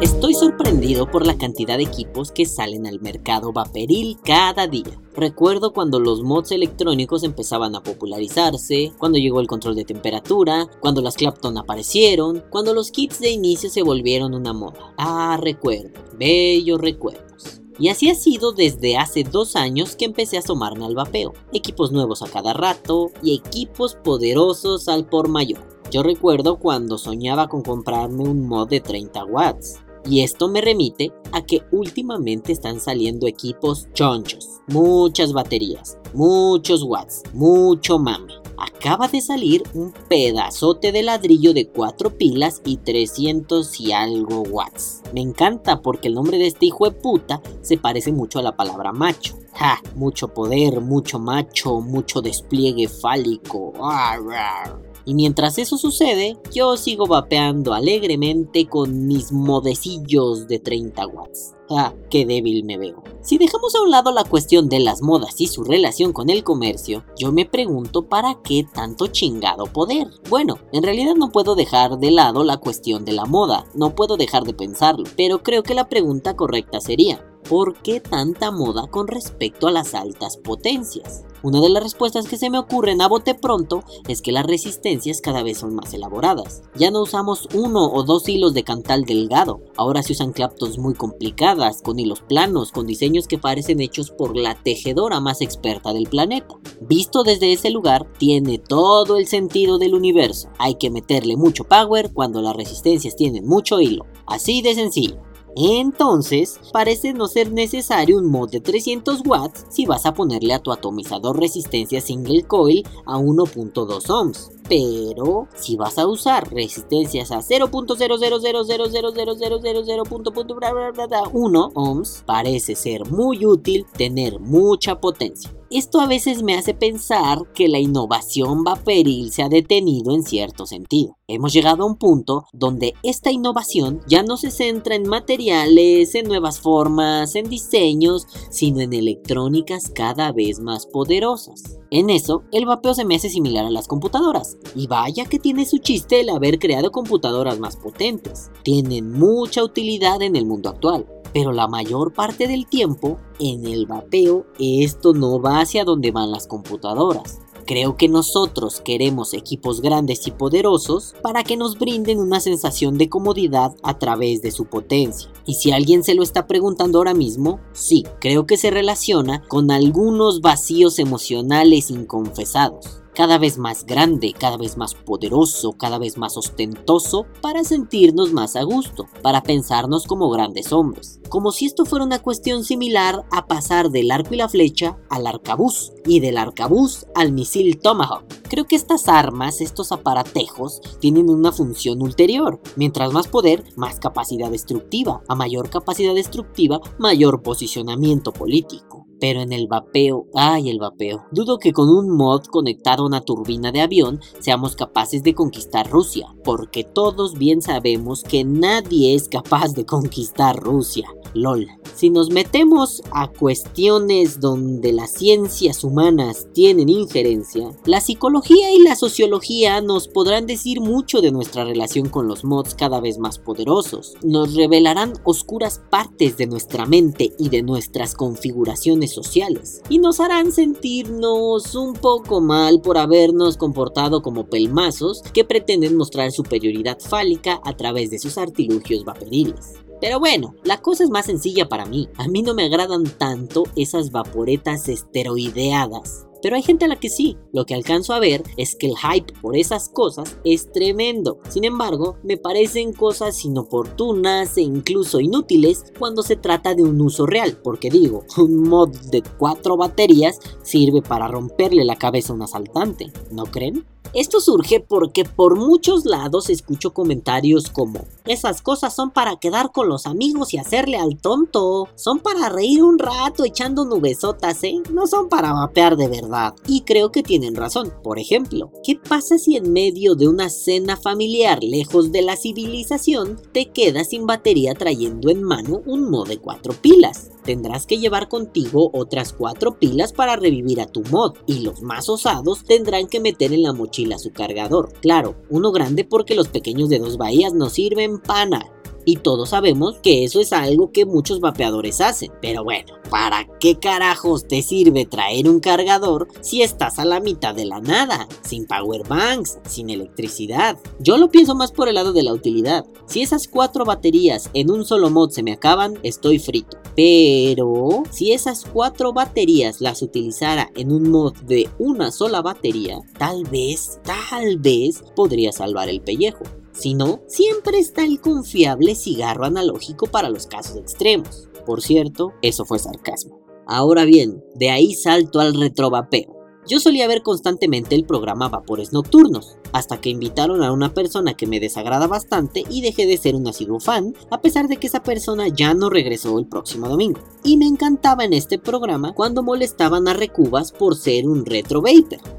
Estoy sorprendido por la cantidad de equipos que salen al mercado vaporil cada día. Recuerdo cuando los mods electrónicos empezaban a popularizarse, cuando llegó el control de temperatura, cuando las Clapton aparecieron, cuando los kits de inicio se volvieron una moda. Ah, recuerdo, bellos recuerdos. Y así ha sido desde hace dos años que empecé a asomarme al vapeo. Equipos nuevos a cada rato y equipos poderosos al por mayor. Yo recuerdo cuando soñaba con comprarme un mod de 30 watts. Y esto me remite a que últimamente están saliendo equipos chonchos, muchas baterías, muchos watts, mucho mame. Acaba de salir un pedazote de ladrillo de 4 pilas y 300 y algo watts. Me encanta porque el nombre de este hijo de puta se parece mucho a la palabra macho. Ja, mucho poder, mucho macho, mucho despliegue fálico. Y mientras eso sucede, yo sigo vapeando alegremente con mis modecillos de 30 watts. Ah, qué débil me veo. Si dejamos a un lado la cuestión de las modas y su relación con el comercio, yo me pregunto para qué tanto chingado poder. Bueno, en realidad no puedo dejar de lado la cuestión de la moda, no puedo dejar de pensarlo, pero creo que la pregunta correcta sería, ¿por qué tanta moda con respecto a las altas potencias? Una de las respuestas que se me ocurren a bote pronto es que las resistencias cada vez son más elaboradas. Ya no usamos uno o dos hilos de cantal delgado, ahora se usan claptos muy complicadas, con hilos planos, con diseños que parecen hechos por la tejedora más experta del planeta. Visto desde ese lugar, tiene todo el sentido del universo. Hay que meterle mucho power cuando las resistencias tienen mucho hilo. Así de sencillo. Entonces, parece no ser necesario un mod de 300 watts si vas a ponerle a tu atomizador resistencia single coil a 1.2 ohms. Pero si vas a usar resistencias a 0.000000000.1 ohms, parece ser muy útil tener mucha potencia. Esto a veces me hace pensar que la innovación vaporil se ha detenido en cierto sentido. Hemos llegado a un punto donde esta innovación ya no se centra en materiales, en nuevas formas, en diseños, sino en electrónicas cada vez más poderosas. En eso, el vapeo se me hace similar a las computadoras. Y vaya que tiene su chiste el haber creado computadoras más potentes. Tienen mucha utilidad en el mundo actual pero la mayor parte del tiempo en el vapeo esto no va hacia donde van las computadoras. Creo que nosotros queremos equipos grandes y poderosos para que nos brinden una sensación de comodidad a través de su potencia. Y si alguien se lo está preguntando ahora mismo, sí, creo que se relaciona con algunos vacíos emocionales inconfesados cada vez más grande, cada vez más poderoso, cada vez más ostentoso, para sentirnos más a gusto, para pensarnos como grandes hombres. Como si esto fuera una cuestión similar a pasar del arco y la flecha al arcabuz, y del arcabuz al misil Tomahawk. Creo que estas armas, estos aparatejos, tienen una función ulterior. Mientras más poder, más capacidad destructiva. A mayor capacidad destructiva, mayor posicionamiento político. Pero en el vapeo, ay el vapeo, dudo que con un mod conectado a una turbina de avión seamos capaces de conquistar Rusia, porque todos bien sabemos que nadie es capaz de conquistar Rusia. LOL. Si nos metemos a cuestiones donde las ciencias humanas tienen injerencia, la psicología y la sociología nos podrán decir mucho de nuestra relación con los mods cada vez más poderosos. Nos revelarán oscuras partes de nuestra mente y de nuestras configuraciones sociales, y nos harán sentirnos un poco mal por habernos comportado como pelmazos que pretenden mostrar superioridad fálica a través de sus artilugios vaporiles. Pero bueno, la cosa es más sencilla para mí. A mí no me agradan tanto esas vaporetas esteroideadas. Pero hay gente a la que sí. Lo que alcanzo a ver es que el hype por esas cosas es tremendo. Sin embargo, me parecen cosas inoportunas e incluso inútiles cuando se trata de un uso real. Porque digo, un mod de cuatro baterías sirve para romperle la cabeza a un asaltante. ¿No creen? Esto surge porque por muchos lados escucho comentarios como esas cosas son para quedar con los amigos y hacerle al tonto, son para reír un rato echando nubesotas, ¿eh? No son para vapear de verdad. Y creo que tienen razón. Por ejemplo, ¿qué pasa si en medio de una cena familiar lejos de la civilización te quedas sin batería trayendo en mano un mod de cuatro pilas? tendrás que llevar contigo otras cuatro pilas para revivir a tu mod y los más osados tendrán que meter en la mochila su cargador. Claro, uno grande porque los pequeños de dos bahías no sirven y todos sabemos que eso es algo que muchos vapeadores hacen. Pero bueno, ¿para qué carajos te sirve traer un cargador si estás a la mitad de la nada? Sin powerbanks, sin electricidad. Yo lo pienso más por el lado de la utilidad. Si esas cuatro baterías en un solo mod se me acaban, estoy frito. Pero si esas cuatro baterías las utilizara en un mod de una sola batería, tal vez, tal vez podría salvar el pellejo. Si no, siempre está el confiable cigarro analógico para los casos extremos. Por cierto, eso fue sarcasmo. Ahora bien, de ahí salto al retrovapeo. Yo solía ver constantemente el programa Vapores Nocturnos, hasta que invitaron a una persona que me desagrada bastante y dejé de ser un asiduo fan, a pesar de que esa persona ya no regresó el próximo domingo. Y me encantaba en este programa cuando molestaban a Recubas por ser un retro vapor.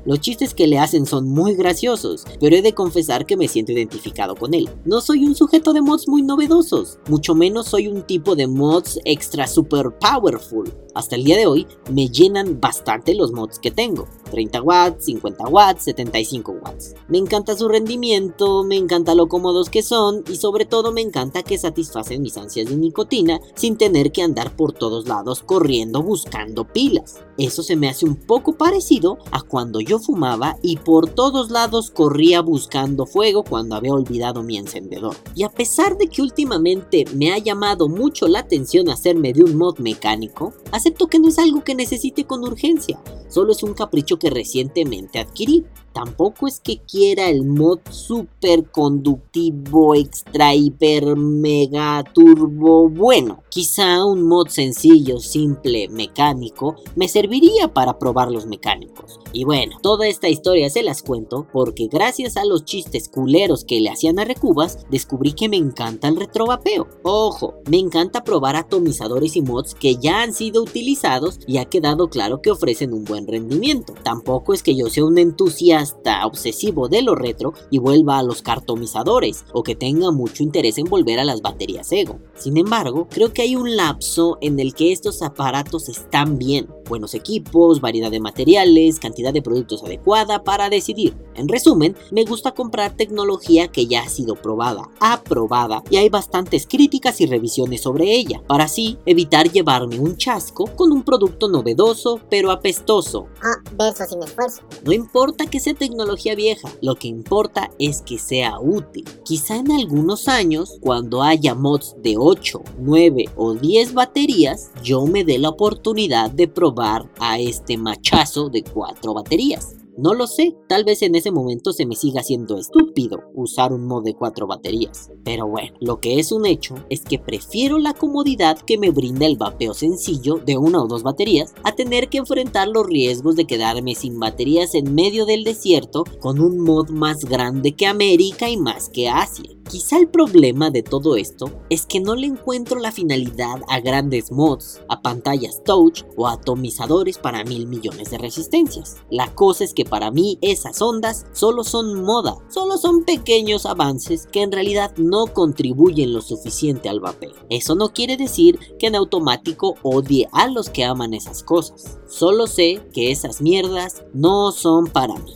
Los chistes que le hacen son muy graciosos, pero he de confesar que me siento identificado con él. No soy un sujeto de mods muy novedosos, mucho menos soy un tipo de mods extra super powerful. Hasta el día de hoy me llenan bastante los mods que tengo. 30 watts, 50 watts, 75 watts. Me encanta su rendimiento, me encanta lo cómodos que son y sobre todo me encanta que satisfacen mis ansias de nicotina sin tener que andar por todos lados corriendo buscando pilas. Eso se me hace un poco parecido a cuando yo fumaba y por todos lados corría buscando fuego cuando había olvidado mi encendedor. Y a pesar de que últimamente me ha llamado mucho la atención hacerme de un mod mecánico, acepto que no es algo que necesite con urgencia, solo es un capricho que recientemente adquirí. Tampoco es que quiera el mod super conductivo, extra, hiper, mega, turbo bueno. Quizá un mod sencillo, simple, mecánico, me serviría para probar los mecánicos. Y bueno, toda esta historia se las cuento porque gracias a los chistes culeros que le hacían a Recubas, descubrí que me encanta el retrovapeo. Ojo, me encanta probar atomizadores y mods que ya han sido utilizados y ha quedado claro que ofrecen un buen rendimiento. Tampoco es que yo sea un entusiasta obsesivo de lo retro y vuelva a los cartomizadores o que tenga mucho interés en volver a las baterías Ego. Sin embargo, creo que hay un lapso en el que estos aparatos están bien. Buenos equipos, variedad de materiales, cantidad de productos adecuada para decidir. En resumen, me gusta comprar tecnología que ya ha sido probada, aprobada y hay bastantes críticas y revisiones sobre ella, para así evitar llevarme un chasco con un producto novedoso pero apestoso. Ah, verso sin esfuerzo. No importa que sea tecnología vieja, lo que importa es que sea útil. Quizá en algunos años, cuando haya mods de 8, 9 o 10 baterías, yo me dé la oportunidad de probar a este machazo de 4 baterías. No lo sé, tal vez en ese momento se me siga haciendo estúpido usar un mod de 4 baterías. Pero bueno, lo que es un hecho es que prefiero la comodidad que me brinda el vapeo sencillo de una o dos baterías a tener que enfrentar los riesgos de quedarme sin baterías en medio del desierto con un mod más grande que América y más que Asia. Quizá el problema de todo esto es que no le encuentro la finalidad a grandes mods, a pantallas touch o atomizadores para mil millones de resistencias. La cosa es que para mí esas ondas solo son moda, solo son pequeños avances que en realidad no contribuyen lo suficiente al vapeo. Eso no quiere decir que en automático odie a los que aman esas cosas. Solo sé que esas mierdas no son para mí.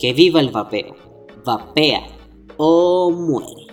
Que viva el vapeo. Vapea o muere.